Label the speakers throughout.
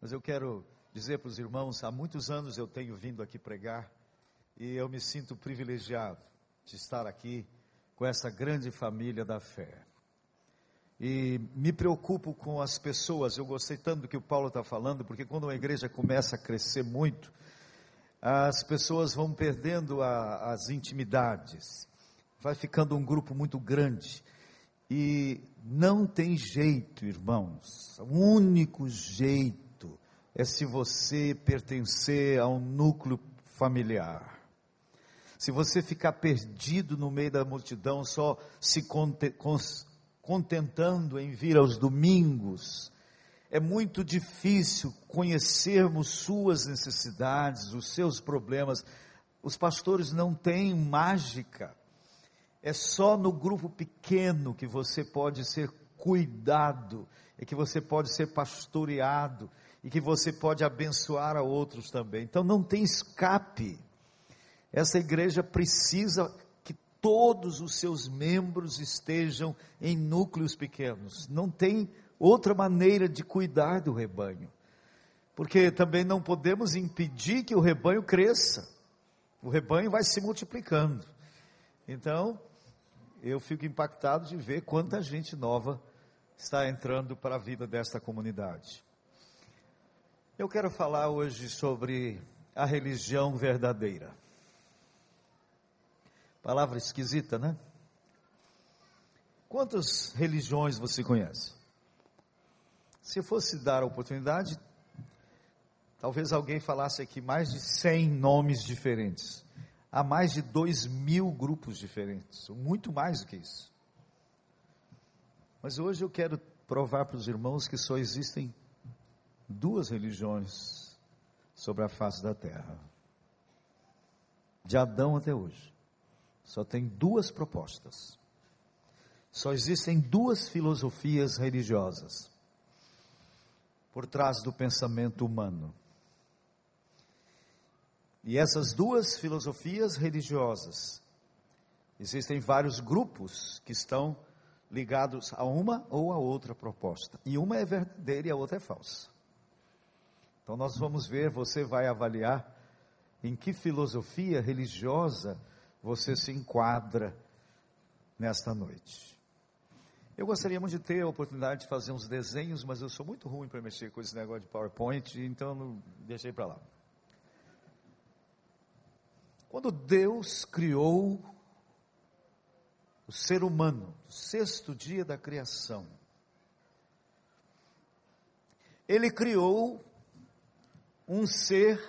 Speaker 1: Mas eu quero dizer para os irmãos, há muitos anos eu tenho vindo aqui pregar e eu me sinto privilegiado de estar aqui com essa grande família da fé. E me preocupo com as pessoas, eu gostei tanto do que o Paulo está falando, porque quando uma igreja começa a crescer muito, as pessoas vão perdendo a, as intimidades, vai ficando um grupo muito grande. E não tem jeito, irmãos, o único jeito é se você pertencer a um núcleo familiar. Se você ficar perdido no meio da multidão, só se contentando em vir aos domingos, é muito difícil conhecermos suas necessidades, os seus problemas. Os pastores não têm mágica. É só no grupo pequeno que você pode ser cuidado, é que você pode ser pastoreado e que você pode abençoar a outros também. Então não tem escape. Essa igreja precisa que todos os seus membros estejam em núcleos pequenos. Não tem outra maneira de cuidar do rebanho. Porque também não podemos impedir que o rebanho cresça. O rebanho vai se multiplicando. Então, eu fico impactado de ver quanta gente nova está entrando para a vida desta comunidade. Eu quero falar hoje sobre a religião verdadeira. Palavra esquisita, né? Quantas religiões você conhece? Se fosse dar a oportunidade, talvez alguém falasse aqui mais de 100 nomes diferentes. Há mais de 2 mil grupos diferentes, muito mais do que isso. Mas hoje eu quero provar para os irmãos que só existem duas religiões sobre a face da terra. De Adão até hoje. Só tem duas propostas. Só existem duas filosofias religiosas por trás do pensamento humano. E essas duas filosofias religiosas, existem vários grupos que estão ligados a uma ou a outra proposta. E uma é verdadeira e a outra é falsa. Então nós vamos ver, você vai avaliar em que filosofia religiosa você se enquadra nesta noite. Eu gostaria muito de ter a oportunidade de fazer uns desenhos, mas eu sou muito ruim para mexer com esse negócio de PowerPoint, então não deixei para lá. Quando Deus criou o ser humano, sexto dia da criação, Ele criou um ser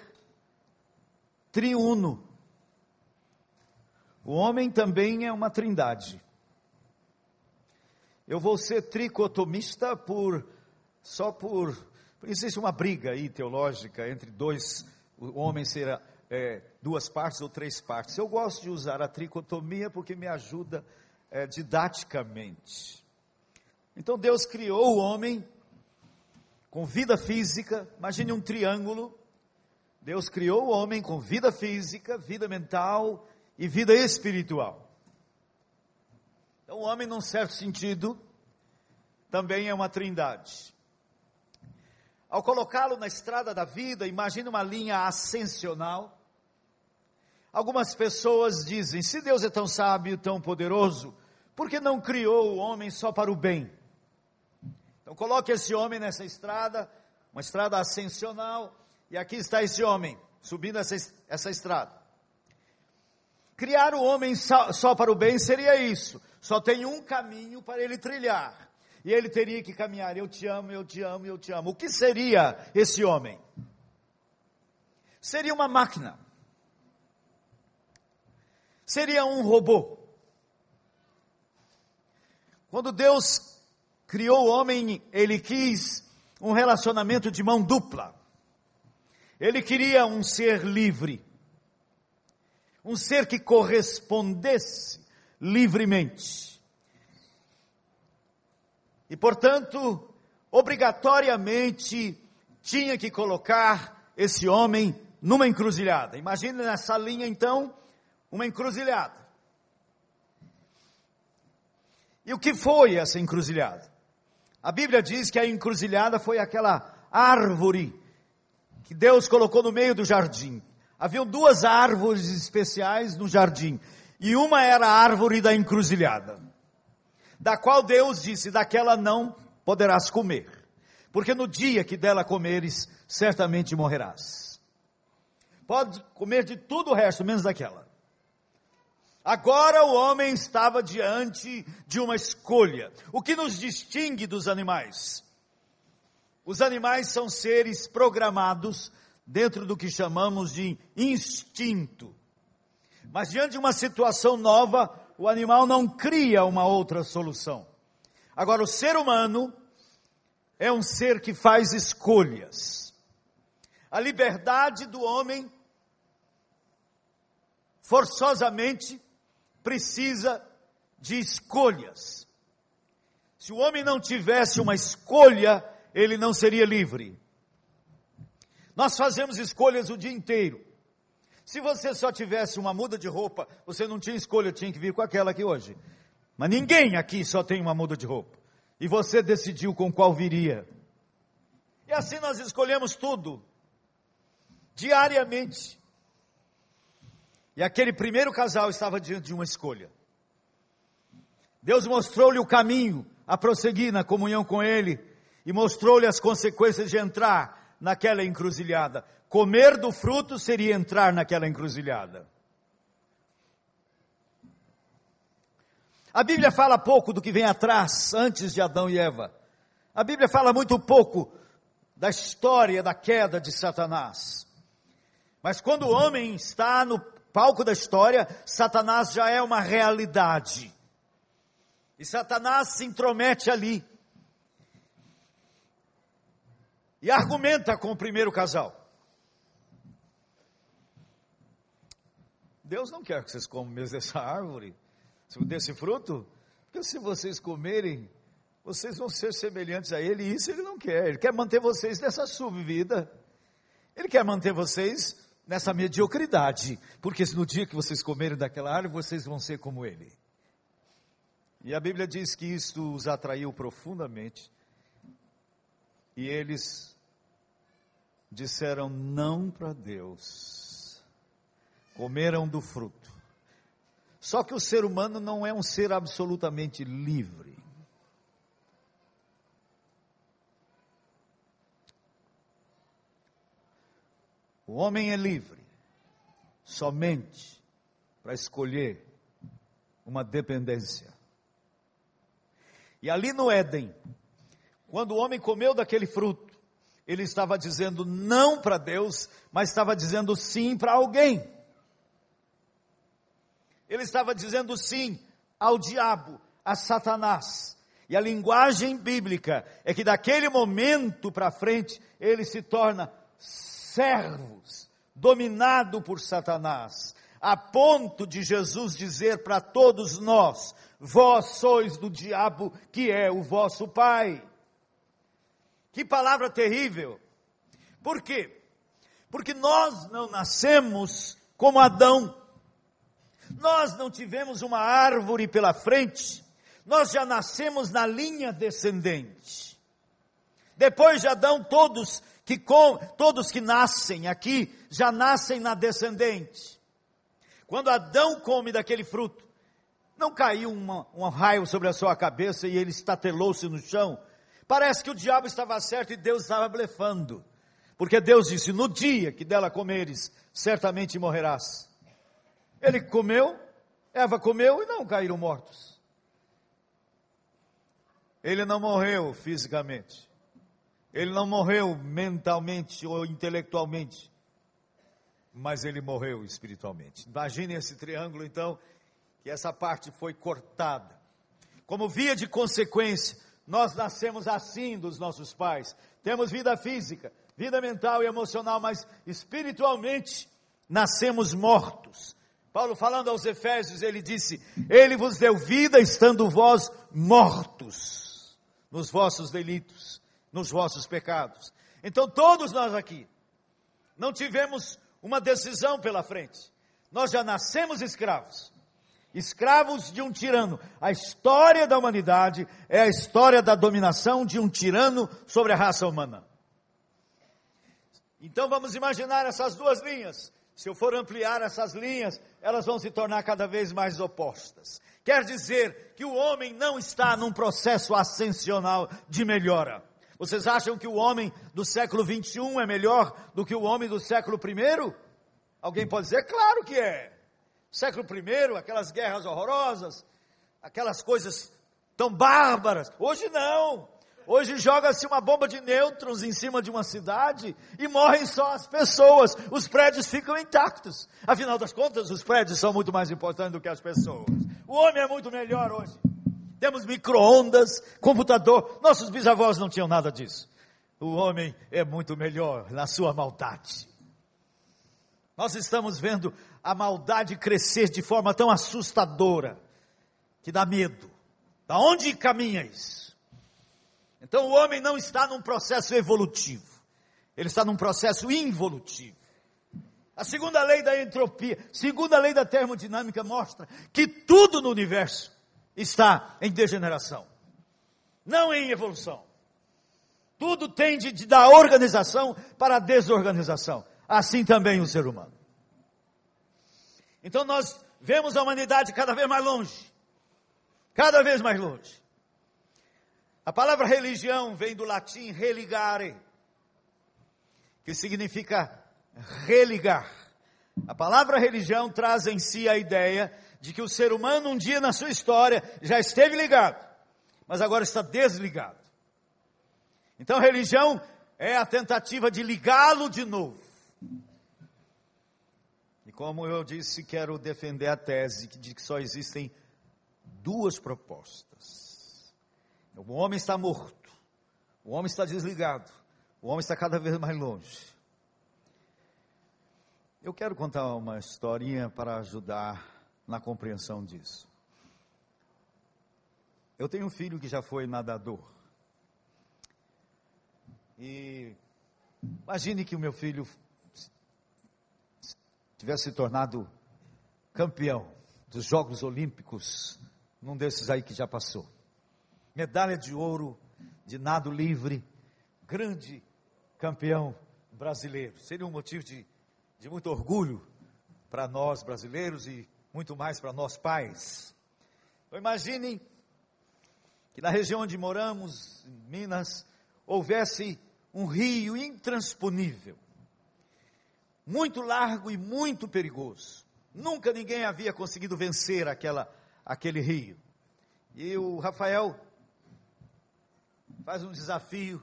Speaker 1: triuno. O homem também é uma trindade. Eu vou ser tricotomista por só por existe uma briga aí teológica entre dois o homem ser é, duas partes ou três partes. Eu gosto de usar a tricotomia porque me ajuda é, didaticamente. Então Deus criou o homem com vida física. Imagine um triângulo. Deus criou o homem com vida física, vida mental e vida espiritual. Então, o homem, num certo sentido, também é uma trindade. Ao colocá-lo na estrada da vida, imagine uma linha ascensional. Algumas pessoas dizem: se Deus é tão sábio, tão poderoso, por que não criou o homem só para o bem? Então, coloque esse homem nessa estrada, uma estrada ascensional, e aqui está esse homem, subindo essa, essa estrada. Criar o homem só, só para o bem seria isso. Só tem um caminho para ele trilhar. E ele teria que caminhar. Eu te amo, eu te amo, eu te amo. O que seria esse homem? Seria uma máquina. Seria um robô. Quando Deus criou o homem, ele quis um relacionamento de mão dupla. Ele queria um ser livre um ser que correspondesse livremente. E, portanto, obrigatoriamente tinha que colocar esse homem numa encruzilhada. Imagine nessa linha, então, uma encruzilhada. E o que foi essa encruzilhada? A Bíblia diz que a encruzilhada foi aquela árvore que Deus colocou no meio do jardim. Haviam duas árvores especiais no jardim, e uma era a árvore da encruzilhada, da qual Deus disse: daquela não poderás comer, porque no dia que dela comeres, certamente morrerás. Pode comer de tudo o resto, menos daquela. Agora o homem estava diante de uma escolha. O que nos distingue dos animais? Os animais são seres programados dentro do que chamamos de instinto. Mas diante de uma situação nova, o animal não cria uma outra solução. Agora, o ser humano é um ser que faz escolhas. A liberdade do homem, forçosamente, precisa de escolhas. Se o homem não tivesse uma escolha, ele não seria livre. Nós fazemos escolhas o dia inteiro. Se você só tivesse uma muda de roupa, você não tinha escolha, tinha que vir com aquela aqui hoje. Mas ninguém aqui só tem uma muda de roupa. E você decidiu com qual viria. E assim nós escolhemos tudo. Diariamente. E aquele primeiro casal estava diante de uma escolha. Deus mostrou-lhe o caminho a prosseguir na comunhão com Ele e mostrou-lhe as consequências de entrar naquela encruzilhada. Comer do fruto seria entrar naquela encruzilhada. A Bíblia fala pouco do que vem atrás, antes de Adão e Eva. A Bíblia fala muito pouco da história da queda de Satanás. Mas quando o homem está no palco da história, Satanás já é uma realidade. E Satanás se intromete ali. E argumenta com o primeiro casal. Deus não quer que vocês comam mesmo dessa árvore, desse fruto, porque se vocês comerem, vocês vão ser semelhantes a Ele, e isso Ele não quer. Ele quer manter vocês nessa subvida. Ele quer manter vocês nessa mediocridade, porque no dia que vocês comerem daquela árvore, vocês vão ser como ele. E a Bíblia diz que isto os atraiu profundamente, e eles disseram não para Deus, comeram do fruto. Só que o ser humano não é um ser absolutamente livre. O homem é livre somente para escolher uma dependência. E ali no Éden, quando o homem comeu daquele fruto, ele estava dizendo não para Deus, mas estava dizendo sim para alguém. Ele estava dizendo sim ao diabo, a Satanás. E a linguagem bíblica é que daquele momento para frente ele se torna servos, dominado por Satanás, a ponto de Jesus dizer para todos nós: vós sois do diabo que é o vosso pai. Que palavra terrível! Por quê? Porque nós não nascemos como Adão. Nós não tivemos uma árvore pela frente, nós já nascemos na linha descendente. Depois de Adão, todos que com, todos que nascem aqui já nascem na descendente. Quando Adão come daquele fruto, não caiu uma, um raio sobre a sua cabeça e ele estatelou-se no chão. Parece que o diabo estava certo e Deus estava blefando. Porque Deus disse: No dia que dela comeres, certamente morrerás. Ele comeu, Eva comeu e não caíram mortos. Ele não morreu fisicamente. Ele não morreu mentalmente ou intelectualmente, mas ele morreu espiritualmente. Imagine esse triângulo, então, que essa parte foi cortada. Como via de consequência, nós nascemos assim dos nossos pais. Temos vida física, vida mental e emocional, mas espiritualmente nascemos mortos. Paulo falando aos Efésios, ele disse: Ele vos deu vida estando vós mortos nos vossos delitos nos vossos pecados. Então, todos nós aqui não tivemos uma decisão pela frente. Nós já nascemos escravos. Escravos de um tirano. A história da humanidade é a história da dominação de um tirano sobre a raça humana. Então vamos imaginar essas duas linhas. Se eu for ampliar essas linhas, elas vão se tornar cada vez mais opostas. Quer dizer que o homem não está num processo ascensional de melhora. Vocês acham que o homem do século 21 é melhor do que o homem do século I? Alguém pode dizer? Claro que é. Século I, aquelas guerras horrorosas, aquelas coisas tão bárbaras. Hoje não. Hoje joga-se uma bomba de nêutrons em cima de uma cidade e morrem só as pessoas. Os prédios ficam intactos. Afinal das contas, os prédios são muito mais importantes do que as pessoas. O homem é muito melhor hoje. Temos micro-ondas, computador. Nossos bisavós não tinham nada disso. O homem é muito melhor na sua maldade. Nós estamos vendo a maldade crescer de forma tão assustadora que dá medo. Da onde caminha isso? Então o homem não está num processo evolutivo, ele está num processo involutivo. A segunda lei da entropia, segunda lei da termodinâmica mostra que tudo no universo está em degeneração, não em evolução. Tudo tende de, da organização para a desorganização. Assim também o ser humano. Então nós vemos a humanidade cada vez mais longe. Cada vez mais longe. A palavra religião vem do latim religare, que significa religar. A palavra religião traz em si a ideia de que o ser humano um dia na sua história já esteve ligado, mas agora está desligado. Então religião é a tentativa de ligá-lo de novo. E como eu disse, quero defender a tese de que só existem duas propostas. O homem está morto, o homem está desligado, o homem está cada vez mais longe. Eu quero contar uma historinha para ajudar na compreensão disso. Eu tenho um filho que já foi nadador. E imagine que o meu filho tivesse se tornado campeão dos Jogos Olímpicos, num desses aí que já passou. Medalha de ouro de nado livre, grande campeão brasileiro. Seria um motivo de, de muito orgulho para nós brasileiros e muito mais para nós pais. Então imaginem que na região onde moramos, em Minas, houvesse um rio intransponível muito largo e muito perigoso. Nunca ninguém havia conseguido vencer aquela, aquele rio. E o Rafael faz um desafio,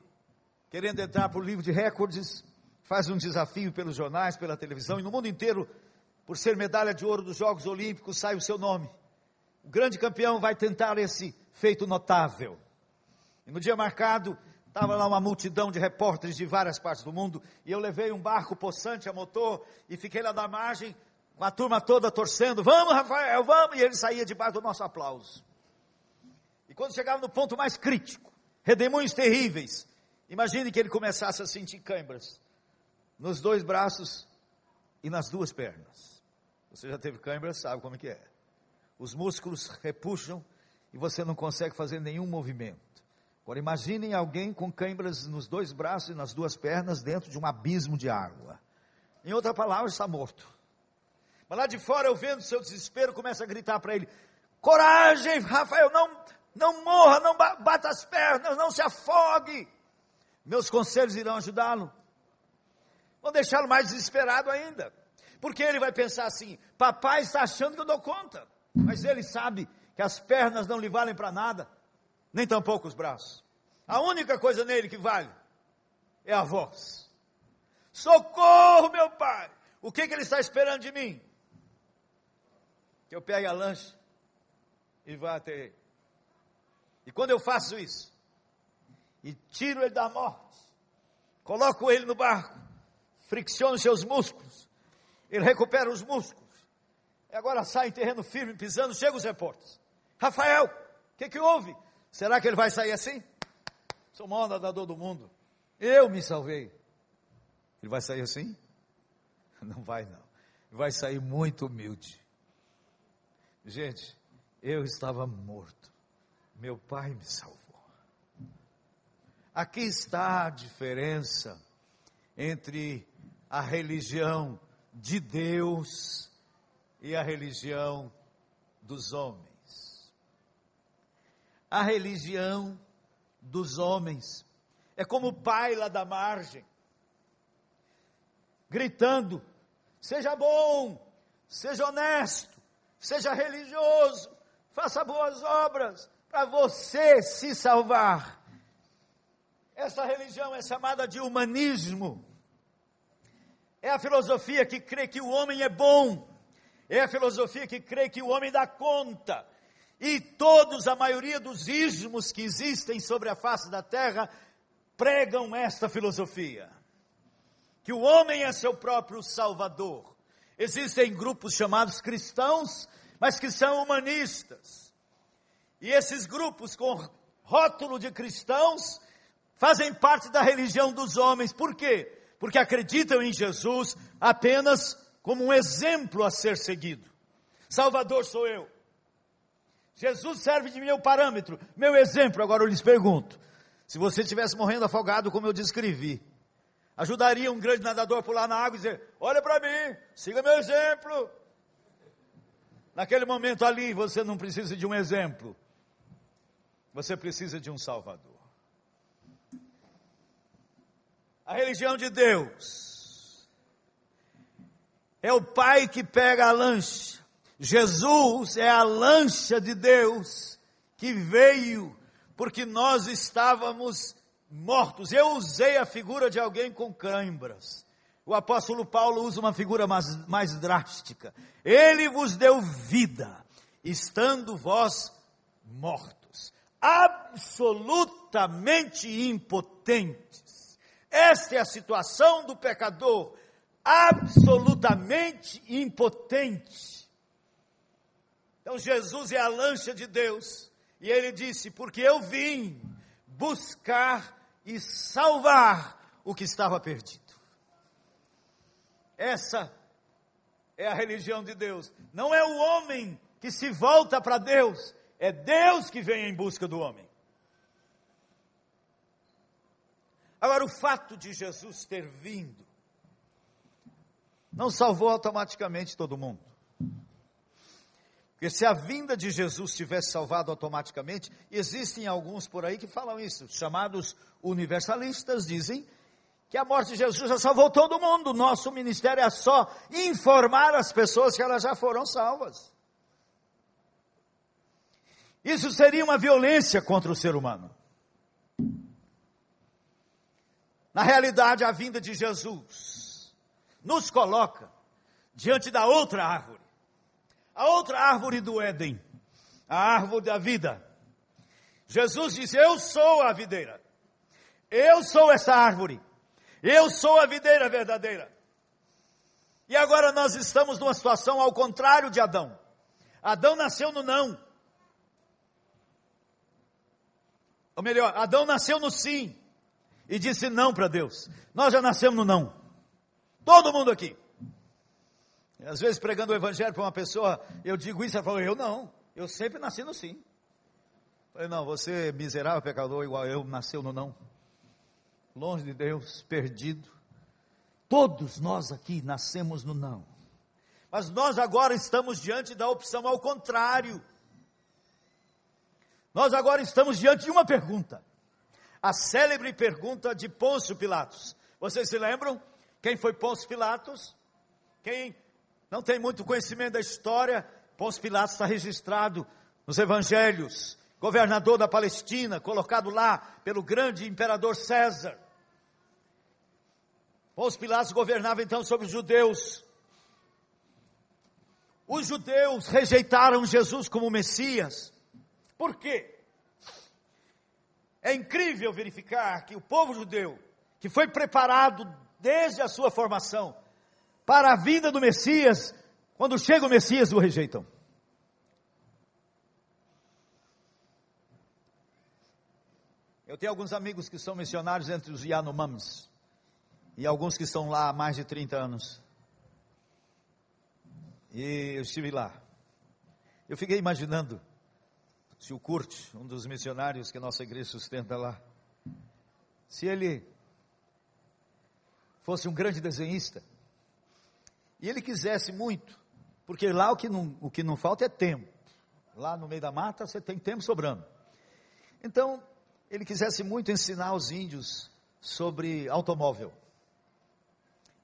Speaker 1: querendo entrar para o livro de recordes, faz um desafio pelos jornais, pela televisão, e no mundo inteiro, por ser medalha de ouro dos Jogos Olímpicos, sai o seu nome. O grande campeão vai tentar esse feito notável. E no dia marcado, Estava lá uma multidão de repórteres de várias partes do mundo, e eu levei um barco possante a motor, e fiquei lá na margem, com a turma toda torcendo, vamos Rafael, vamos, e ele saía debaixo do nosso aplauso. E quando chegava no ponto mais crítico, redemoinhos terríveis, imagine que ele começasse a sentir câimbras, nos dois braços e nas duas pernas. Você já teve câimbras, sabe como é que é. Os músculos repuxam, e você não consegue fazer nenhum movimento. Agora imaginem alguém com câimbras nos dois braços e nas duas pernas dentro de um abismo de água. Em outra palavra, está morto. Mas lá de fora, eu vendo seu desespero, começa a gritar para ele: Coragem, Rafael, não, não morra, não bata as pernas, não se afogue. Meus conselhos irão ajudá-lo. Vão deixá-lo mais desesperado ainda. Porque ele vai pensar assim: papai está achando que eu dou conta. Mas ele sabe que as pernas não lhe valem para nada nem tampouco os braços. A única coisa nele que vale é a voz. Socorro, meu pai! O que, que ele está esperando de mim? Que eu pegue a lancha e vá até ele. E quando eu faço isso, e tiro ele da morte, coloco ele no barco, fricciono seus músculos, ele recupera os músculos, e agora sai em terreno firme, pisando, chega os repórteres. Rafael, o que, que houve? Será que ele vai sair assim? Sou o maior nadador do mundo. Eu me salvei. Ele vai sair assim? Não vai não. Vai sair muito humilde. Gente, eu estava morto. Meu pai me salvou. Aqui está a diferença entre a religião de Deus e a religião dos homens. A religião dos homens é como o pai lá da margem, gritando: seja bom, seja honesto, seja religioso, faça boas obras para você se salvar. Essa religião é chamada de humanismo. É a filosofia que crê que o homem é bom. É a filosofia que crê que o homem dá conta. E todos, a maioria dos ismos que existem sobre a face da terra, pregam esta filosofia. Que o homem é seu próprio salvador. Existem grupos chamados cristãos, mas que são humanistas. E esses grupos com rótulo de cristãos fazem parte da religião dos homens. Por quê? Porque acreditam em Jesus apenas como um exemplo a ser seguido. Salvador sou eu. Jesus serve de meu parâmetro, meu exemplo. Agora eu lhes pergunto: se você estivesse morrendo afogado, como eu descrevi, ajudaria um grande nadador a pular na água e dizer: Olha para mim, siga meu exemplo. Naquele momento ali, você não precisa de um exemplo, você precisa de um Salvador. A religião de Deus é o pai que pega a lancha. Jesus é a lancha de Deus que veio porque nós estávamos mortos. Eu usei a figura de alguém com cãibras. O apóstolo Paulo usa uma figura mais, mais drástica. Ele vos deu vida, estando vós mortos, absolutamente impotentes esta é a situação do pecador, absolutamente impotente. Então Jesus é a lancha de Deus, e ele disse: Porque eu vim buscar e salvar o que estava perdido. Essa é a religião de Deus. Não é o homem que se volta para Deus, é Deus que vem em busca do homem. Agora, o fato de Jesus ter vindo não salvou automaticamente todo mundo. Porque se a vinda de Jesus tivesse salvado automaticamente, existem alguns por aí que falam isso, chamados universalistas, dizem que a morte de Jesus já salvou todo mundo. Nosso ministério é só informar as pessoas que elas já foram salvas. Isso seria uma violência contra o ser humano. Na realidade, a vinda de Jesus nos coloca diante da outra árvore, a outra árvore do Éden, a árvore da vida. Jesus diz: Eu sou a videira, eu sou essa árvore, eu sou a videira verdadeira. E agora nós estamos numa situação ao contrário de Adão. Adão nasceu no não. Ou melhor, Adão nasceu no sim e disse não para Deus. Nós já nascemos no não. Todo mundo aqui. E às vezes pregando o evangelho para uma pessoa, eu digo isso, ela fala, eu não, eu sempre nasci no sim. Eu falei, não, você miserável pecador igual eu, nasceu no não. Longe de Deus, perdido. Todos nós aqui nascemos no não. Mas nós agora estamos diante da opção ao contrário. Nós agora estamos diante de uma pergunta a célebre pergunta de Pôncio Pilatos. Vocês se lembram quem foi Pôncio Pilatos? Quem não tem muito conhecimento da história, Pôncio Pilatos está registrado nos evangelhos, governador da Palestina, colocado lá pelo grande imperador César. Pôncio Pilatos governava então sobre os judeus. Os judeus rejeitaram Jesus como Messias. Por quê? É incrível verificar que o povo judeu, que foi preparado desde a sua formação para a vinda do Messias, quando chega o Messias, o rejeitam. Eu tenho alguns amigos que são missionários entre os Yanomams, e alguns que estão lá há mais de 30 anos. E eu estive lá. Eu fiquei imaginando se o Kurt, um dos missionários que nossa igreja sustenta lá, se ele fosse um grande desenhista, e ele quisesse muito, porque lá o que não, o que não falta é tempo. Lá no meio da mata você tem tempo sobrando. Então, ele quisesse muito ensinar os índios sobre automóvel.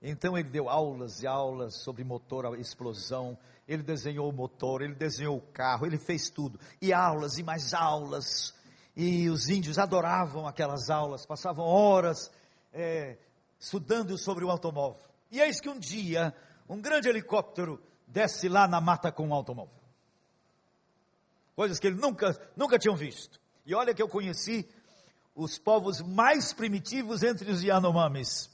Speaker 1: Então ele deu aulas e aulas sobre motor, explosão, ele desenhou o motor, ele desenhou o carro, ele fez tudo. E aulas e mais aulas. E os índios adoravam aquelas aulas, passavam horas é, estudando sobre o automóvel. E eis que um dia, um grande helicóptero desce lá na mata com um automóvel. Coisas que ele nunca, nunca tinham visto. E olha que eu conheci os povos mais primitivos entre os Yanomamis.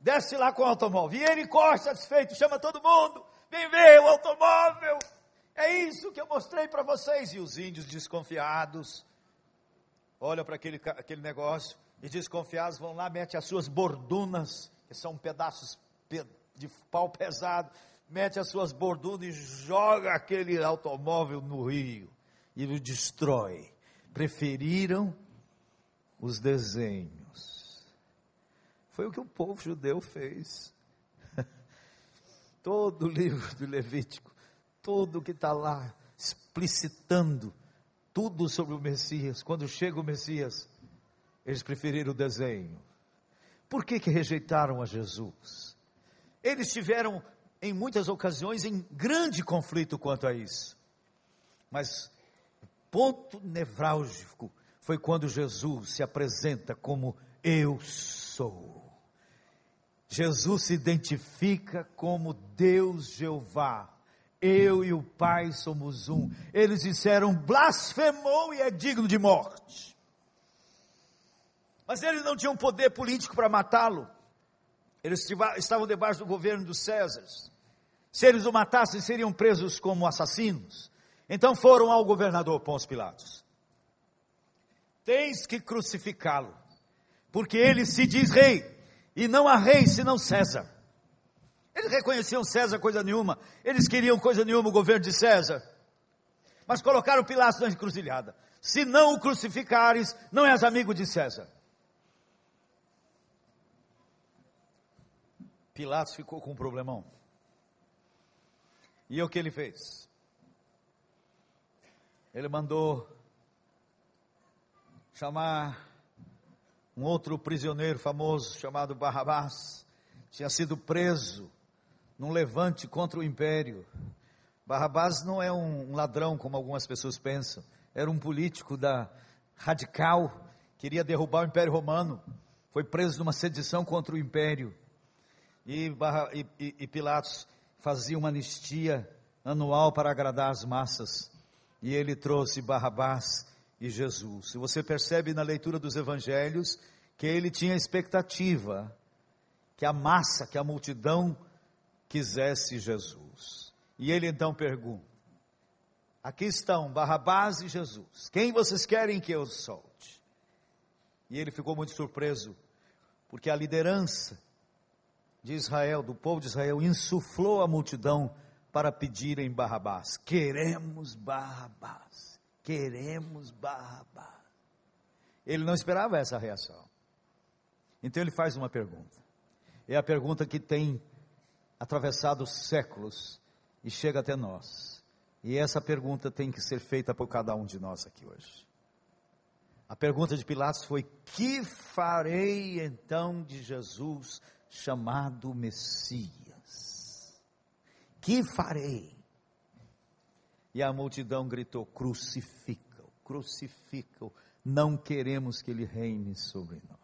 Speaker 1: Desce lá com o automóvel. E ele corre satisfeito, chama todo mundo. Vem ver o automóvel. É isso que eu mostrei para vocês. E os índios desconfiados olham para aquele, aquele negócio e desconfiados vão lá, mete as suas bordunas, que são pedaços de pau pesado, mete as suas bordunas e joga aquele automóvel no rio e o destrói. Preferiram os desenhos. Foi o que o povo judeu fez. Todo o livro do Levítico, todo o que está lá, explicitando tudo sobre o Messias. Quando chega o Messias, eles preferiram o desenho. Por que, que rejeitaram a Jesus? Eles tiveram, em muitas ocasiões, em grande conflito quanto a isso. Mas ponto nevrálgico foi quando Jesus se apresenta como eu sou. Jesus se identifica como Deus Jeová. Eu e o Pai somos um. Eles disseram, blasfemou e é digno de morte. Mas eles não tinham poder político para matá-lo. Eles estavam debaixo do governo dos Césares. Se eles o matassem, seriam presos como assassinos. Então foram ao governador Pôncio Pilatos. Tens que crucificá-lo, porque ele se diz rei, e não há rei senão César. Eles reconheciam César coisa nenhuma, eles queriam coisa nenhuma o governo de César. Mas colocaram Pilatos na encruzilhada. Se não o crucificares, não és amigo de César. Pilatos ficou com um problemão. E o que ele fez? ele mandou chamar um outro prisioneiro famoso chamado Barrabás, tinha sido preso num levante contra o império. Barrabás não é um, ladrão como algumas pessoas pensam, era um político da radical, queria derrubar o Império Romano, foi preso numa sedição contra o império. E, Barra, e, e, e Pilatos fazia uma anistia anual para agradar as massas e ele trouxe Barrabás e Jesus. E você percebe na leitura dos evangelhos que ele tinha expectativa que a massa, que a multidão quisesse Jesus. E ele então pergunta: Aqui estão Barrabás e Jesus. Quem vocês querem que eu solte? E ele ficou muito surpreso, porque a liderança de Israel, do povo de Israel, insuflou a multidão para pedirem Barrabás. Queremos Barrabás. Queremos Barrabás. Ele não esperava essa reação. Então ele faz uma pergunta. É a pergunta que tem atravessado séculos e chega até nós. E essa pergunta tem que ser feita por cada um de nós aqui hoje. A pergunta de Pilatos foi: Que farei então de Jesus chamado Messias? que farei? E a multidão gritou: crucifica-o, crucifica-o, não queremos que ele reine sobre nós.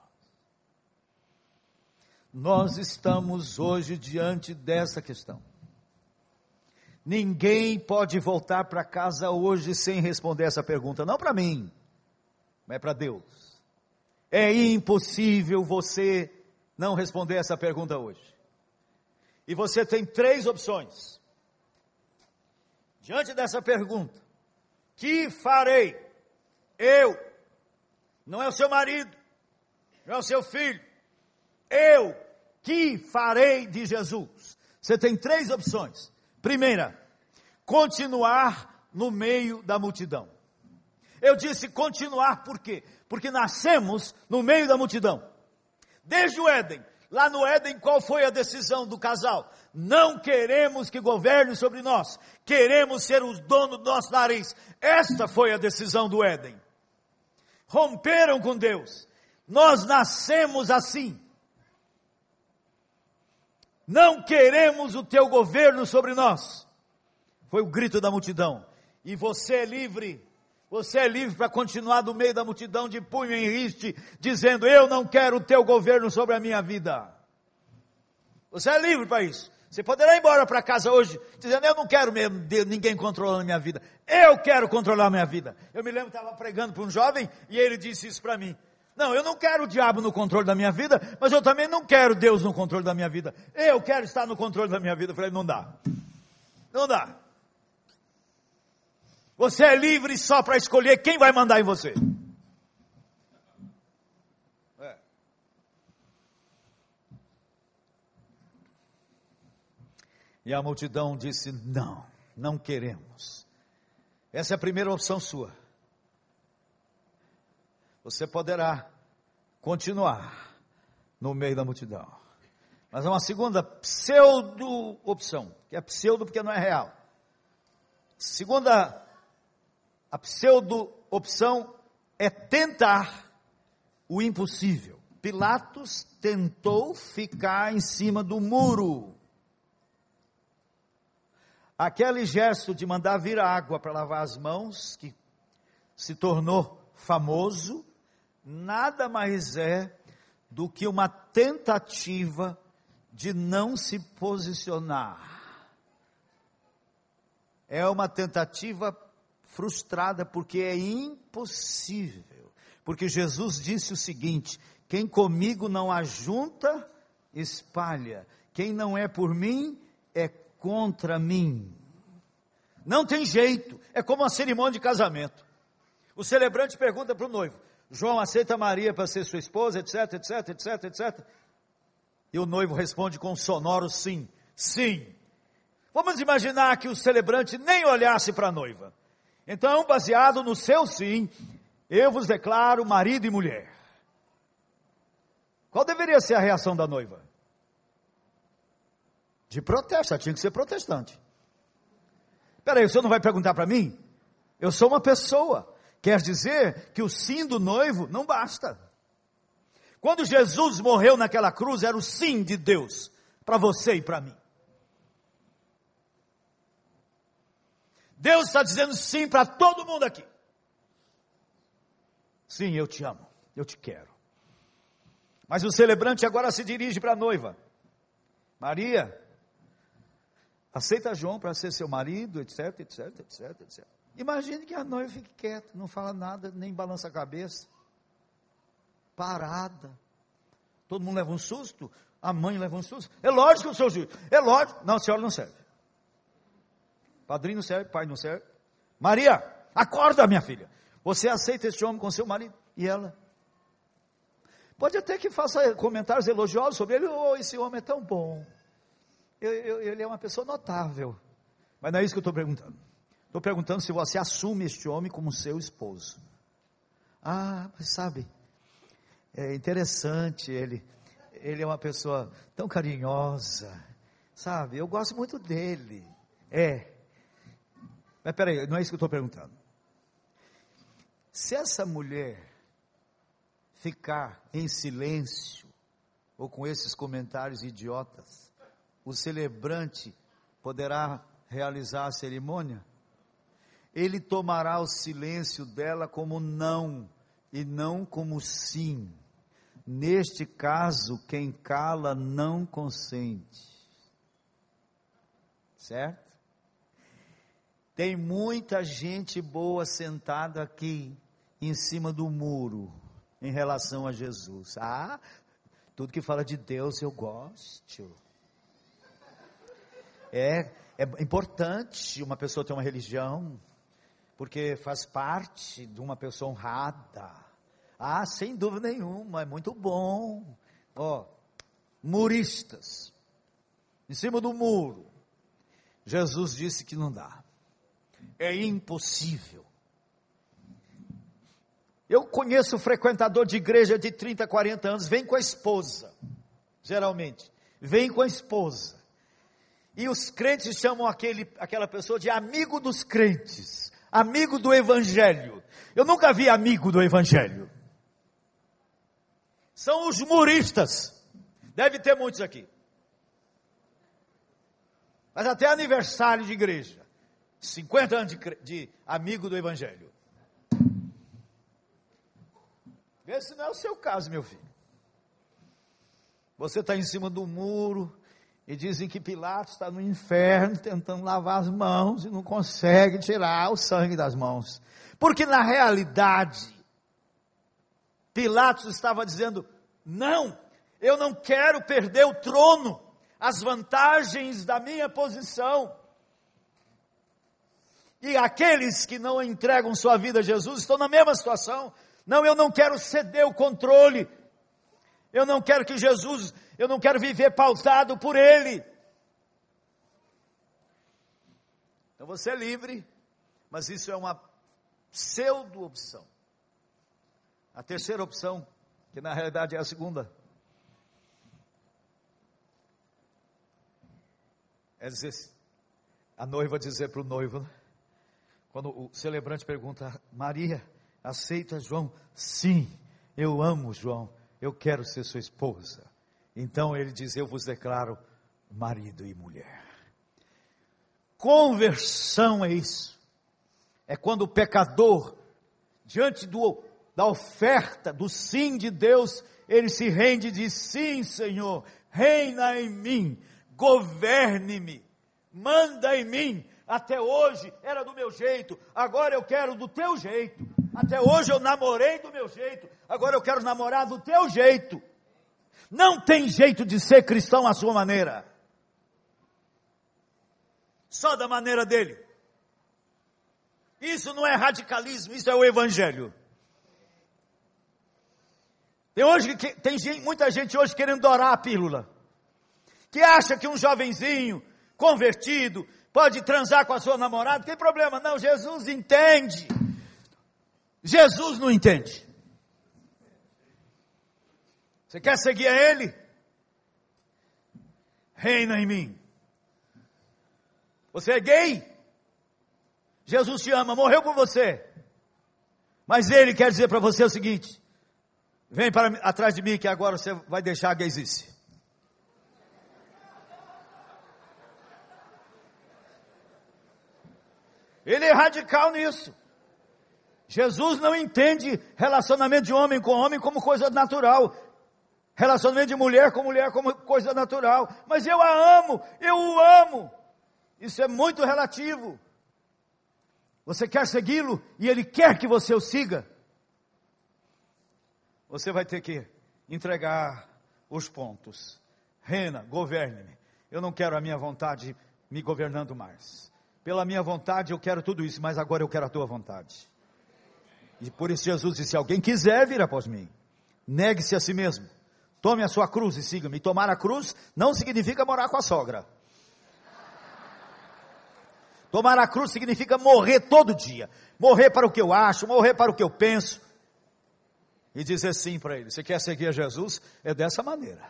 Speaker 1: Nós estamos hoje diante dessa questão. Ninguém pode voltar para casa hoje sem responder essa pergunta, não para mim, mas para Deus. É impossível você não responder essa pergunta hoje. E você tem três opções. Diante dessa pergunta, que farei? Eu, não é o seu marido, não é o seu filho, eu, que farei de Jesus? Você tem três opções. Primeira, continuar no meio da multidão. Eu disse continuar por quê? Porque nascemos no meio da multidão. Desde o Éden. Lá no Éden, qual foi a decisão do casal? Não queremos que governe sobre nós. Queremos ser os donos do nosso nariz. Esta foi a decisão do Éden. Romperam com Deus. Nós nascemos assim. Não queremos o teu governo sobre nós. Foi o grito da multidão. E você é livre. Você é livre para continuar no meio da multidão de punho em riste, dizendo: Eu não quero o teu governo sobre a minha vida. Você é livre para isso. Você poderá ir embora para casa hoje, dizendo: Eu não quero mesmo ninguém controlando a minha vida. Eu quero controlar a minha vida. Eu me lembro que estava pregando para um jovem e ele disse isso para mim. Não, eu não quero o diabo no controle da minha vida, mas eu também não quero Deus no controle da minha vida. Eu quero estar no controle da minha vida. Eu falei, não dá. Não dá. Você é livre só para escolher quem vai mandar em você. E a multidão disse: Não, não queremos. Essa é a primeira opção sua você poderá continuar no meio da multidão. Mas há uma segunda pseudo opção, que é pseudo porque não é real. Segunda, a pseudo opção é tentar o impossível. Pilatos tentou ficar em cima do muro. Aquele gesto de mandar vir água para lavar as mãos, que se tornou famoso, nada mais é do que uma tentativa de não se posicionar. É uma tentativa frustrada porque é impossível. Porque Jesus disse o seguinte: quem comigo não ajunta, espalha. Quem não é por mim, é contra mim. Não tem jeito. É como uma cerimônia de casamento. O celebrante pergunta para o noivo: João aceita Maria para ser sua esposa, etc, etc, etc, etc. E o noivo responde com um sonoro sim, sim. Vamos imaginar que o celebrante nem olhasse para a noiva. Então, baseado no seu sim, eu vos declaro marido e mulher. Qual deveria ser a reação da noiva? De protesto, tinha que ser protestante. Peraí, o senhor não vai perguntar para mim? Eu sou uma pessoa. Quer dizer que o sim do noivo não basta. Quando Jesus morreu naquela cruz, era o sim de Deus para você e para mim. Deus está dizendo sim para todo mundo aqui. Sim, eu te amo, eu te quero. Mas o celebrante agora se dirige para a noiva. Maria, aceita João para ser seu marido, etc, etc, etc, etc. Imagine que a noiva fique quieta, não fala nada, nem balança a cabeça. Parada. Todo mundo leva um susto, a mãe leva um susto. É lógico que eu sou juiz. É lógico. Não, senhora não serve. Padrinho não serve, pai não serve. Maria, acorda, minha filha. Você aceita este homem com seu marido? E ela? Pode até que faça comentários elogiosos sobre ele. Oh, esse homem é tão bom. Eu, eu, ele é uma pessoa notável. Mas não é isso que eu estou perguntando. Estou perguntando se você assume este homem como seu esposo. Ah, mas sabe, é interessante ele. Ele é uma pessoa tão carinhosa, sabe? Eu gosto muito dele. É. Mas peraí, não é isso que eu estou perguntando. Se essa mulher ficar em silêncio, ou com esses comentários idiotas, o celebrante poderá realizar a cerimônia? ele tomará o silêncio dela como não e não como sim. Neste caso, quem cala não consente. Certo? Tem muita gente boa sentada aqui em cima do muro em relação a Jesus. Ah, tudo que fala de Deus eu gosto. É, é importante uma pessoa ter uma religião porque faz parte de uma pessoa honrada. Ah, sem dúvida nenhuma, é muito bom. Ó, muristas, em cima do muro. Jesus disse que não dá. É impossível. Eu conheço frequentador de igreja de 30, 40 anos, vem com a esposa, geralmente, vem com a esposa. E os crentes chamam aquele, aquela pessoa de amigo dos crentes, amigo do evangelho. Eu nunca vi amigo do evangelho. São os muristas. Deve ter muitos aqui. Mas até aniversário de igreja. 50 anos de, de amigo do Evangelho. Esse não é o seu caso, meu filho. Você está em cima do muro e dizem que Pilatos está no inferno tentando lavar as mãos e não consegue tirar o sangue das mãos. Porque na realidade, Pilatos estava dizendo: não, eu não quero perder o trono, as vantagens da minha posição. E aqueles que não entregam sua vida a Jesus estão na mesma situação. Não, eu não quero ceder o controle. Eu não quero que Jesus, eu não quero viver pautado por Ele. Então você é livre, mas isso é uma pseudo opção. A terceira opção, que na realidade é a segunda, é dizer, a noiva dizer para o noivo, quando o celebrante pergunta, Maria, aceita João? Sim, eu amo João, eu quero ser sua esposa. Então ele diz: Eu vos declaro marido e mulher. Conversão é isso. É quando o pecador, diante do, da oferta, do sim de Deus, ele se rende e diz: Sim, Senhor, reina em mim, governe-me, manda em mim, até hoje era do meu jeito, agora eu quero do teu jeito. Até hoje eu namorei do meu jeito, agora eu quero namorar do teu jeito. Não tem jeito de ser cristão à sua maneira. Só da maneira dele. Isso não é radicalismo, isso é o evangelho. Tem, hoje, tem gente, muita gente hoje querendo dourar a pílula. Que acha que um jovenzinho convertido, pode transar com a sua namorada, tem problema. Não, Jesus entende. Jesus não entende. Você quer seguir a Ele? Reina em mim. Você é gay? Jesus te ama, morreu por você. Mas Ele quer dizer para você o seguinte: vem para atrás de mim que agora você vai deixar a gaysice. Ele é radical nisso. Jesus não entende relacionamento de homem com homem como coisa natural. Relacionamento de mulher com mulher como coisa natural. Mas eu a amo, eu o amo. Isso é muito relativo. Você quer segui-lo e ele quer que você o siga. Você vai ter que entregar os pontos. Rena, governe-me. Eu não quero a minha vontade me governando mais pela minha vontade eu quero tudo isso, mas agora eu quero a tua vontade. E por isso Jesus disse: alguém quiser vir após mim, negue-se a si mesmo, tome a sua cruz e siga-me. Tomar a cruz não significa morar com a sogra. Tomar a cruz significa morrer todo dia, morrer para o que eu acho, morrer para o que eu penso, e dizer sim para ele. Você quer seguir a Jesus? É dessa maneira.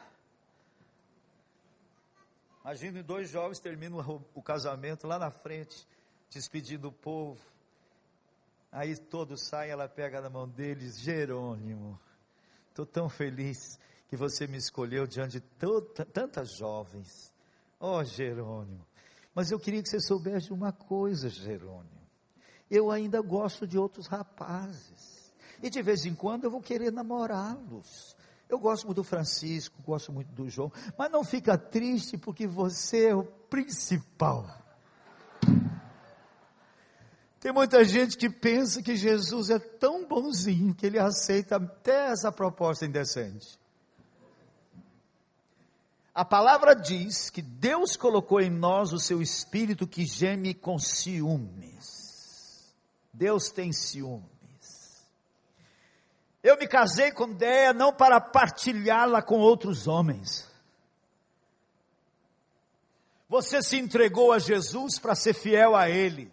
Speaker 1: Imagine dois jovens terminam o casamento lá na frente, despedindo o povo. Aí todos saem, ela pega na mão deles, Jerônimo, estou tão feliz que você me escolheu diante de tantas jovens. Ó oh, Jerônimo, mas eu queria que você soubesse de uma coisa, Jerônimo. Eu ainda gosto de outros rapazes. E de vez em quando eu vou querer namorá-los. Eu gosto muito do Francisco, gosto muito do João, mas não fica triste porque você é o principal. Tem muita gente que pensa que Jesus é tão bonzinho que ele aceita até essa proposta indecente. A palavra diz que Deus colocou em nós o seu espírito que geme com ciúmes. Deus tem ciúme. Eu me casei com Déia não para partilhá-la com outros homens. Você se entregou a Jesus para ser fiel a Ele.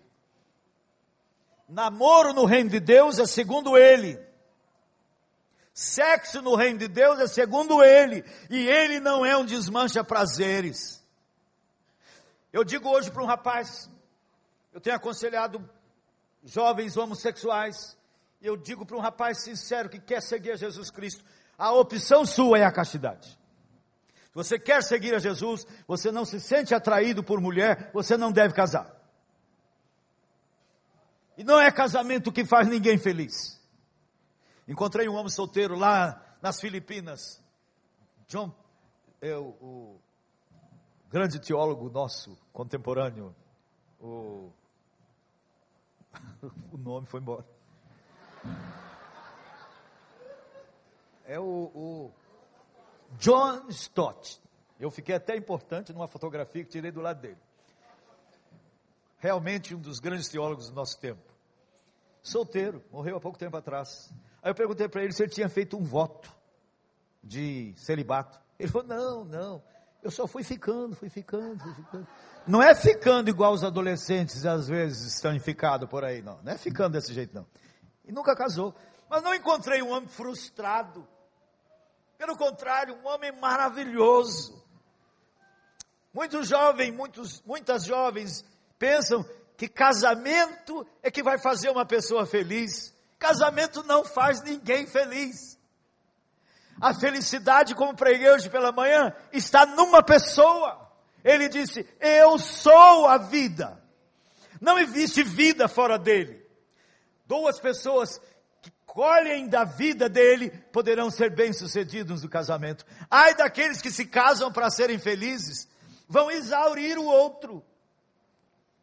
Speaker 1: Namoro no reino de Deus é segundo Ele. Sexo no reino de Deus é segundo ele, e ele não é um desmancha prazeres. Eu digo hoje para um rapaz, eu tenho aconselhado jovens homossexuais, e eu digo para um rapaz sincero que quer seguir a Jesus Cristo, a opção sua é a castidade. Se você quer seguir a Jesus, você não se sente atraído por mulher, você não deve casar. E não é casamento que faz ninguém feliz. Encontrei um homem solteiro lá nas Filipinas. John, eu, o grande teólogo nosso, contemporâneo, o, o nome foi embora. É o, o John Stott. Eu fiquei até importante numa fotografia que tirei do lado dele. Realmente um dos grandes teólogos do nosso tempo solteiro, morreu há pouco tempo atrás. Aí eu perguntei para ele se ele tinha feito um voto de celibato. Ele falou: não, não, eu só fui ficando, fui ficando, fui ficando. Não é ficando igual os adolescentes às vezes estão ficados por aí, não. Não é ficando desse jeito, não. E nunca casou. Mas não encontrei um homem frustrado. Pelo contrário, um homem maravilhoso. Muitos jovens, muitos, muitas jovens pensam que casamento é que vai fazer uma pessoa feliz. Casamento não faz ninguém feliz. A felicidade, como preguei hoje pela manhã, está numa pessoa. Ele disse: Eu sou a vida. Não existe vida fora dele. Duas pessoas que colhem da vida dele poderão ser bem-sucedidos no casamento. Ai daqueles que se casam para serem felizes, vão exaurir o outro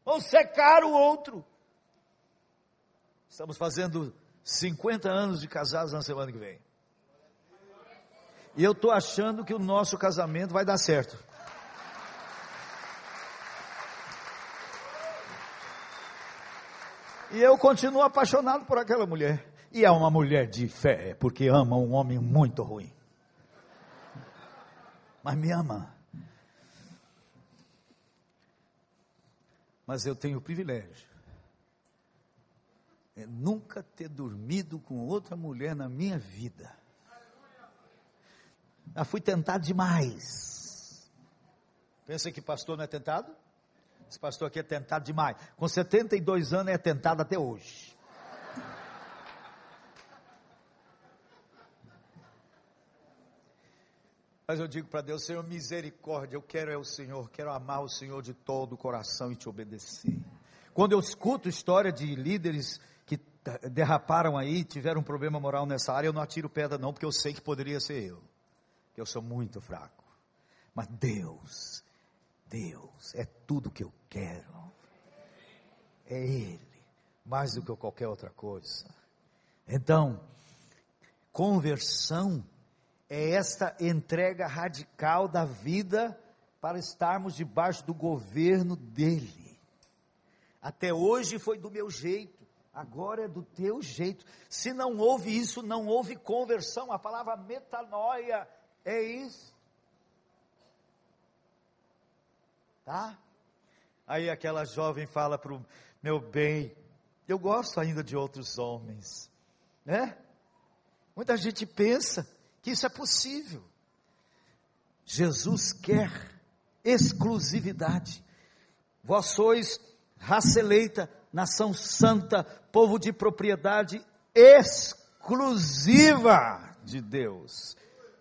Speaker 1: vão secar o outro. Estamos fazendo 50 anos de casados na semana que vem. E eu estou achando que o nosso casamento vai dar certo. E eu continuo apaixonado por aquela mulher. E é uma mulher de fé, porque ama um homem muito ruim. Mas me ama. mas eu tenho o privilégio é nunca ter dormido com outra mulher na minha vida. Já fui tentado demais. Pensa que pastor não é tentado? Esse pastor aqui é tentado demais. Com 72 anos é tentado até hoje. Mas eu digo para Deus, Senhor, misericórdia, eu quero é o Senhor, quero amar o Senhor de todo o coração e te obedecer. Quando eu escuto história de líderes derraparam aí, tiveram um problema moral nessa área, eu não atiro pedra não, porque eu sei que poderia ser eu. Que eu sou muito fraco. Mas Deus, Deus é tudo que eu quero. É Ele, mais do que qualquer outra coisa. Então, conversão é esta entrega radical da vida para estarmos debaixo do governo dele. Até hoje foi do meu jeito, agora é do teu jeito. Se não houve isso, não houve conversão. A palavra metanoia é isso. Tá? Aí aquela jovem fala para o meu bem, eu gosto ainda de outros homens, né? Muita gente pensa, que isso é possível. Jesus quer exclusividade. Vós sois raça eleita, nação santa, povo de propriedade exclusiva de Deus,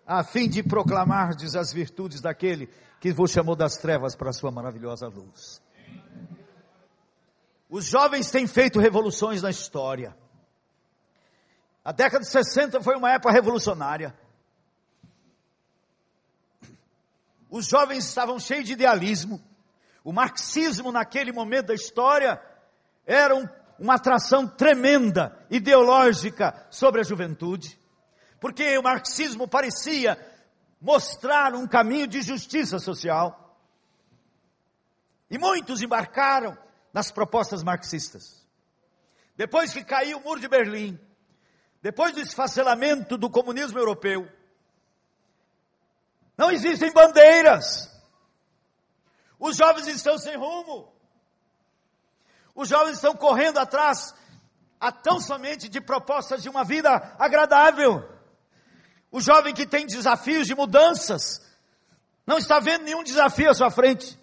Speaker 1: a fim de proclamardes as virtudes daquele que vos chamou das trevas para a sua maravilhosa luz. Os jovens têm feito revoluções na história. A década de 60 foi uma época revolucionária. Os jovens estavam cheios de idealismo. O marxismo, naquele momento da história, era um, uma atração tremenda, ideológica, sobre a juventude. Porque o marxismo parecia mostrar um caminho de justiça social. E muitos embarcaram nas propostas marxistas. Depois que caiu o muro de Berlim, depois do esfacelamento do comunismo europeu, não existem bandeiras. Os jovens estão sem rumo. Os jovens estão correndo atrás a tão somente de propostas de uma vida agradável. O jovem que tem desafios de mudanças, não está vendo nenhum desafio à sua frente.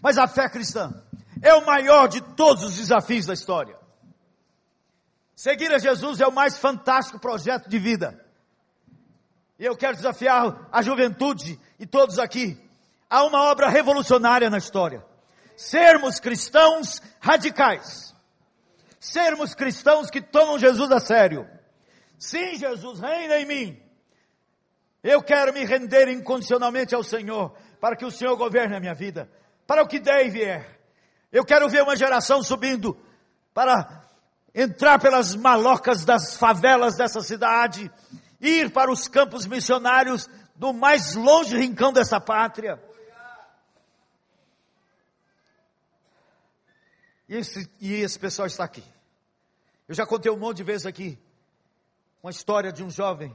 Speaker 1: Mas a fé cristã é o maior de todos os desafios da história. Seguir a Jesus é o mais fantástico projeto de vida. E eu quero desafiar a juventude e todos aqui a uma obra revolucionária na história. Sermos cristãos radicais. Sermos cristãos que tomam Jesus a sério. Sim, Jesus, reina em mim. Eu quero me render incondicionalmente ao Senhor, para que o Senhor governe a minha vida, para o que der e vier. Eu quero ver uma geração subindo para entrar pelas malocas das favelas dessa cidade, ir para os campos missionários do mais longe rincão dessa pátria. E esse, e esse pessoal está aqui. Eu já contei um monte de vezes aqui uma história de um jovem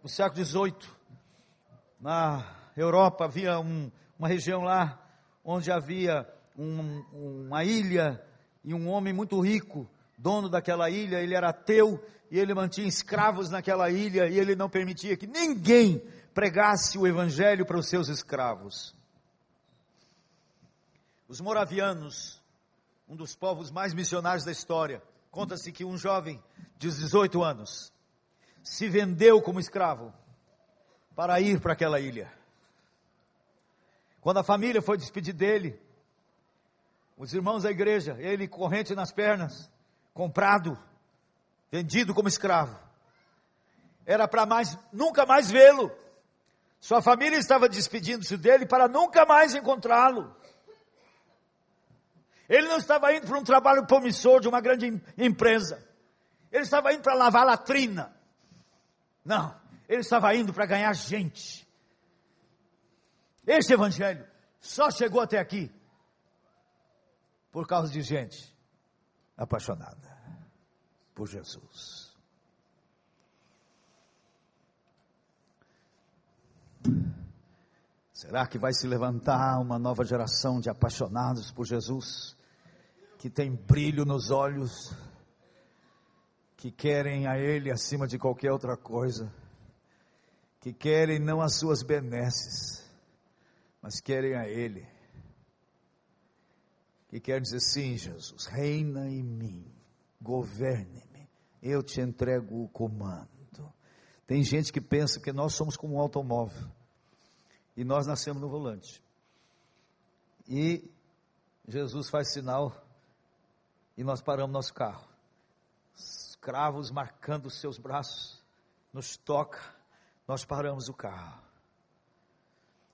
Speaker 1: no século XVIII. Na Europa havia um, uma região lá onde havia um, uma ilha e um homem muito rico, dono daquela ilha, ele era ateu e ele mantinha escravos naquela ilha e ele não permitia que ninguém pregasse o evangelho para os seus escravos. Os moravianos, um dos povos mais missionários da história, conta-se que um jovem de 18 anos se vendeu como escravo para ir para aquela ilha. Quando a família foi despedir dele, os irmãos da igreja, ele corrente nas pernas, comprado, vendido como escravo. Era para mais nunca mais vê-lo. Sua família estava despedindo-se dele para nunca mais encontrá-lo. Ele não estava indo para um trabalho promissor de uma grande empresa. Ele estava indo para lavar latrina. Não, ele estava indo para ganhar gente. Esse evangelho só chegou até aqui por causa de gente apaixonada por Jesus. Será que vai se levantar uma nova geração de apaixonados por Jesus, que tem brilho nos olhos, que querem a Ele acima de qualquer outra coisa, que querem não as suas benesses, mas querem a Ele? que quer dizer sim, Jesus, reina em mim, governe-me, eu te entrego o comando. Tem gente que pensa que nós somos como um automóvel e nós nascemos no volante. E Jesus faz sinal e nós paramos nosso carro. Escravos marcando os seus braços, nos toca, nós paramos o carro.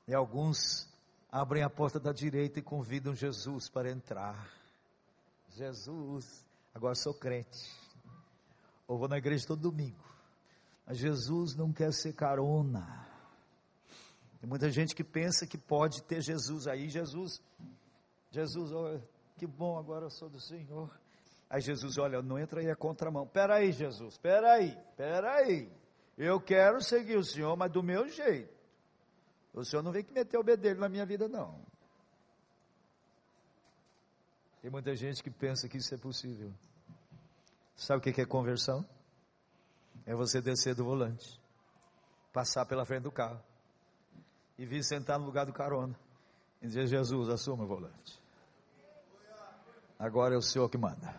Speaker 1: E alguns abrem a porta da direita e convidam Jesus para entrar. Jesus, agora sou crente. Ou vou na igreja todo domingo. Mas Jesus não quer ser carona. Tem muita gente que pensa que pode ter Jesus aí. Jesus, Jesus, oh, que bom, agora eu sou do Senhor. Aí Jesus, olha, não entra aí a contramão. Peraí, Jesus, peraí, peraí. Eu quero seguir o Senhor, mas do meu jeito. O senhor não vem que meter o bedelho na minha vida, não. Tem muita gente que pensa que isso é possível. Sabe o que é conversão? É você descer do volante, passar pela frente do carro e vir sentar no lugar do carona e dizer: Jesus, assuma o volante. Agora é o Senhor que manda.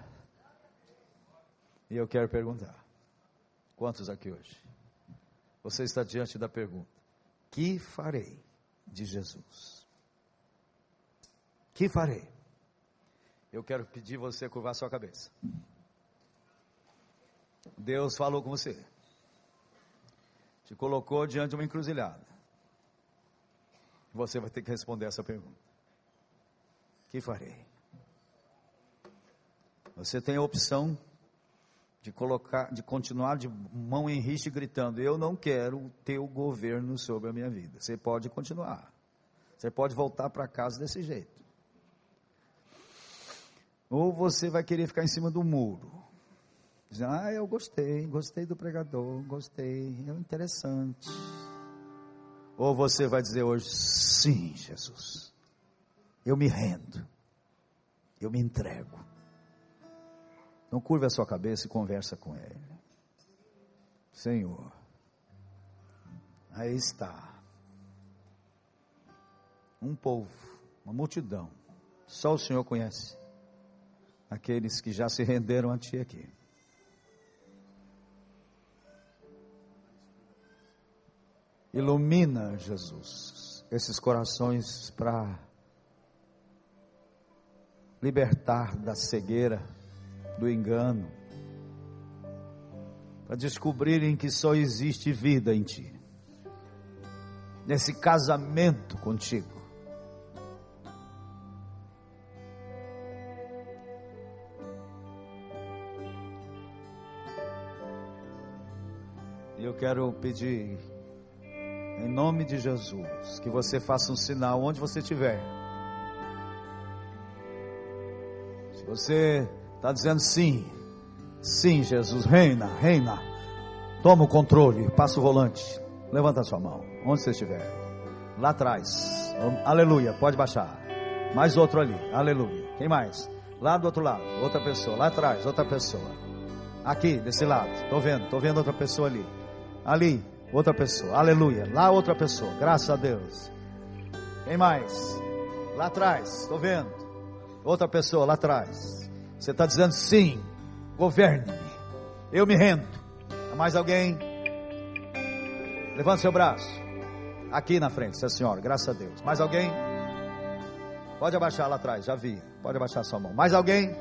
Speaker 1: E eu quero perguntar: quantos aqui hoje? Você está diante da pergunta: que farei de Jesus? Que farei? Eu quero pedir você curvar sua cabeça. Deus falou com você. Te colocou diante de uma encruzilhada. Você vai ter que responder essa pergunta. Que farei? Você tem a opção de colocar, de continuar de mão em riste gritando: Eu não quero o governo sobre a minha vida. Você pode continuar. Você pode voltar para casa desse jeito. Ou você vai querer ficar em cima do muro. Dizer, ah, eu gostei, gostei do pregador, gostei, é interessante. Ou você vai dizer hoje, sim, Jesus, eu me rendo, eu me entrego. Então curva a sua cabeça e conversa com Ele. Senhor, Aí está. Um povo, uma multidão. Só o Senhor conhece. Aqueles que já se renderam a Ti aqui. Ilumina, Jesus, esses corações para libertar da cegueira, do engano, para descobrirem que só existe vida em Ti, nesse casamento contigo. Eu quero pedir em nome de Jesus, que você faça um sinal onde você estiver. Se você está dizendo sim, sim, Jesus, reina, reina, toma o controle, passa o volante, levanta a sua mão, onde você estiver, lá atrás, aleluia, pode baixar, mais outro ali, aleluia, quem mais? Lá do outro lado, outra pessoa, lá atrás, outra pessoa, aqui, desse lado, estou vendo, estou vendo outra pessoa ali, ali, Outra pessoa, aleluia. Lá outra pessoa, graças a Deus. Quem mais? Lá atrás, estou vendo. Outra pessoa lá atrás. Você está dizendo sim, governe-me. Eu me rendo. Há mais alguém? Levante seu braço. Aqui na frente, essa senhora, graças a Deus. Mais alguém? Pode abaixar lá atrás, já vi. Pode abaixar sua mão. Mais alguém?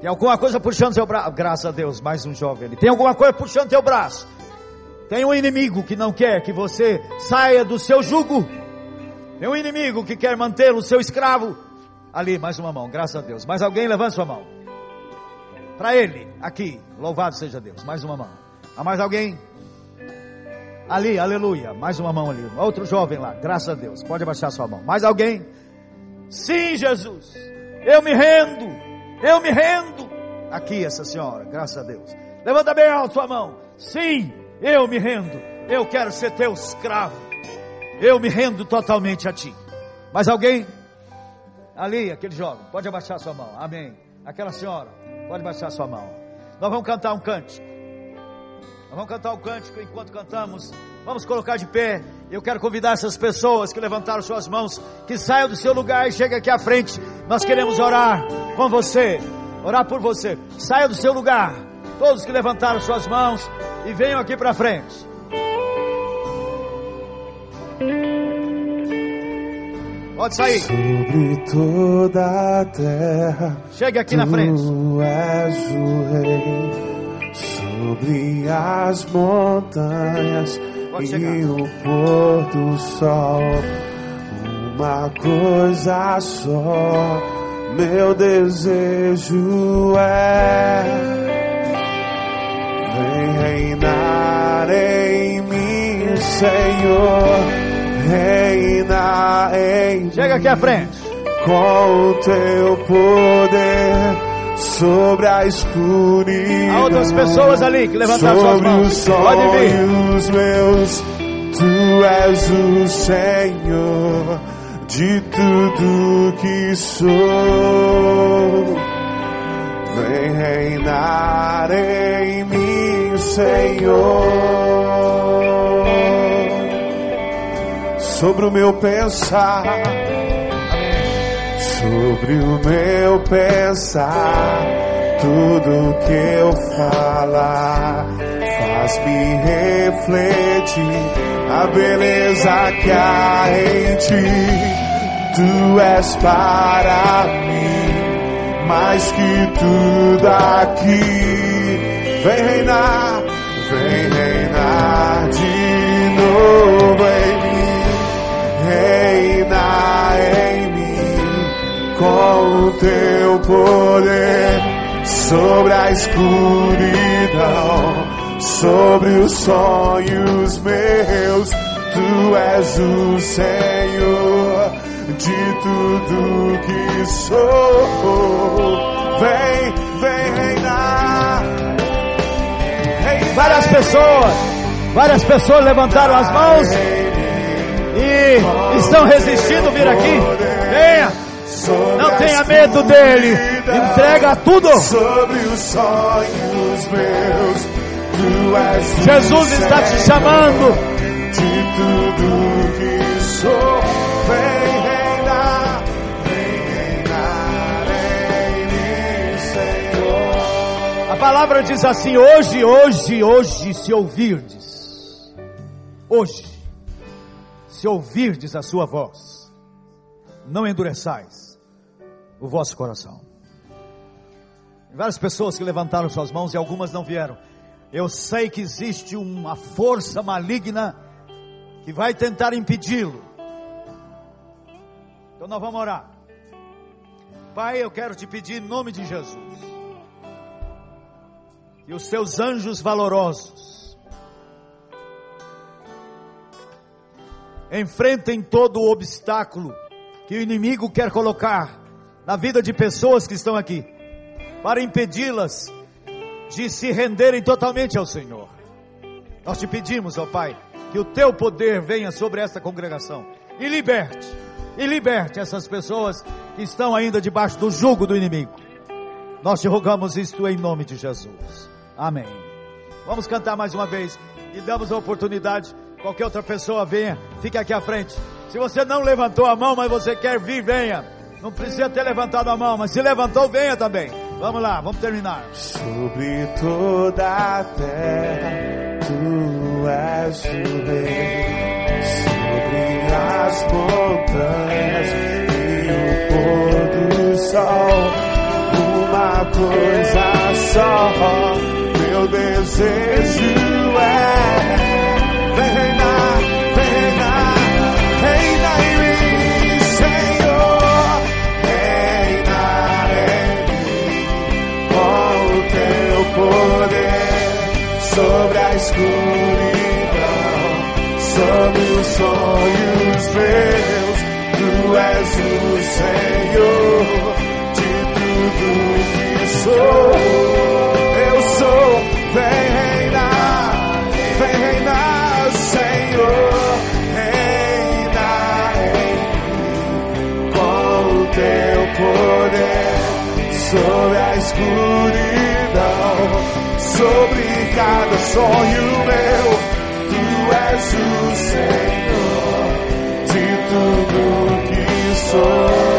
Speaker 1: Tem alguma coisa puxando seu braço? Graças a Deus, mais um jovem ali. Tem alguma coisa puxando teu braço? Tem um inimigo que não quer que você saia do seu jugo. Tem um inimigo que quer mantê-lo seu escravo. Ali, mais uma mão, graças a Deus. Mais alguém, levante sua mão. Para ele, aqui, louvado seja Deus. Mais uma mão. Há mais alguém? Ali, aleluia. Mais uma mão ali. Outro jovem lá, graças a Deus. Pode abaixar sua mão. Mais alguém? Sim, Jesus. Eu me rendo. Eu me rendo. Aqui, essa senhora, graças a Deus. Levanta bem alto sua mão. Sim, eu me rendo, eu quero ser teu escravo, eu me rendo totalmente a ti. Mas alguém, ali, aquele jovem, pode abaixar sua mão, amém. Aquela senhora, pode abaixar sua mão. Nós vamos cantar um cântico. Nós vamos cantar um cântico enquanto cantamos. Vamos colocar de pé. Eu quero convidar essas pessoas que levantaram suas mãos, que saiam do seu lugar e cheguem aqui à frente. Nós queremos orar com você, orar por você. Saia do seu lugar. Todos que levantaram suas mãos, e venham aqui para frente. Pode sair.
Speaker 2: Sobre toda a terra.
Speaker 1: Chega aqui na frente.
Speaker 2: Tu és o rei. Sobre as montanhas e o pôr do sol. Uma coisa só, meu desejo é Vem reinar em mim, Senhor. Reina em.
Speaker 1: Chega aqui à frente.
Speaker 2: Com o teu poder sobre a escuridão.
Speaker 1: Há outras pessoas ali que levantaram suas mãos. Pode
Speaker 2: vir. meus, tu és o Senhor de tudo que sou. Vem reinar em mim, Senhor. Sobre o meu pensar, sobre o meu pensar, tudo que eu falar faz-me refletir a beleza que há em ti. Tu és para mim mais que tudo aqui. Vem reinar, vem reinar de novo com o teu poder sobre a escuridão, sobre os sonhos meus. Tu és o Senhor de tudo que sou. Vem, vem reinar. reinar
Speaker 1: Várias pessoas, várias pessoas levantaram as mãos e estão resistindo vir aqui. Não tenha medo dele. Entrega tudo.
Speaker 2: Sobre os sonhos meus,
Speaker 1: Jesus está te chamando.
Speaker 2: de tudo que sou. Vem reinar, vem reinar em mim, Senhor.
Speaker 1: A palavra diz assim: hoje, hoje, hoje, se ouvirdes, hoje, se ouvirdes a sua voz, não endureçais o vosso coração. Várias pessoas que levantaram suas mãos e algumas não vieram. Eu sei que existe uma força maligna que vai tentar impedi-lo. Então nós vamos orar. Pai, eu quero te pedir em nome de Jesus e os seus anjos valorosos enfrentem todo o obstáculo que o inimigo quer colocar na vida de pessoas que estão aqui, para impedi-las de se renderem totalmente ao Senhor. Nós te pedimos, ó Pai, que o teu poder venha sobre esta congregação e liberte, e liberte essas pessoas que estão ainda debaixo do jugo do inimigo. Nós te rogamos isto em nome de Jesus. Amém. Vamos cantar mais uma vez e damos a oportunidade. Qualquer outra pessoa venha, fique aqui à frente. Se você não levantou a mão, mas você quer vir, venha. Não precisa ter levantado a mão, mas se levantou, venha também. Vamos lá, vamos terminar.
Speaker 2: Sobre toda a terra, tu és o rei. Sobre as montanhas e o pôr do sol, uma coisa só, meu desejo é. Reinar, sobre a escuridão, sobre os sonhos meus. Tu és o Senhor de tudo que sou. Eu sou, vem reinar, vem reinar, Senhor, reina em mim com o teu poder sobre a escuridão, sobre cada sonho meu. Tu és o Senhor de tudo que sou.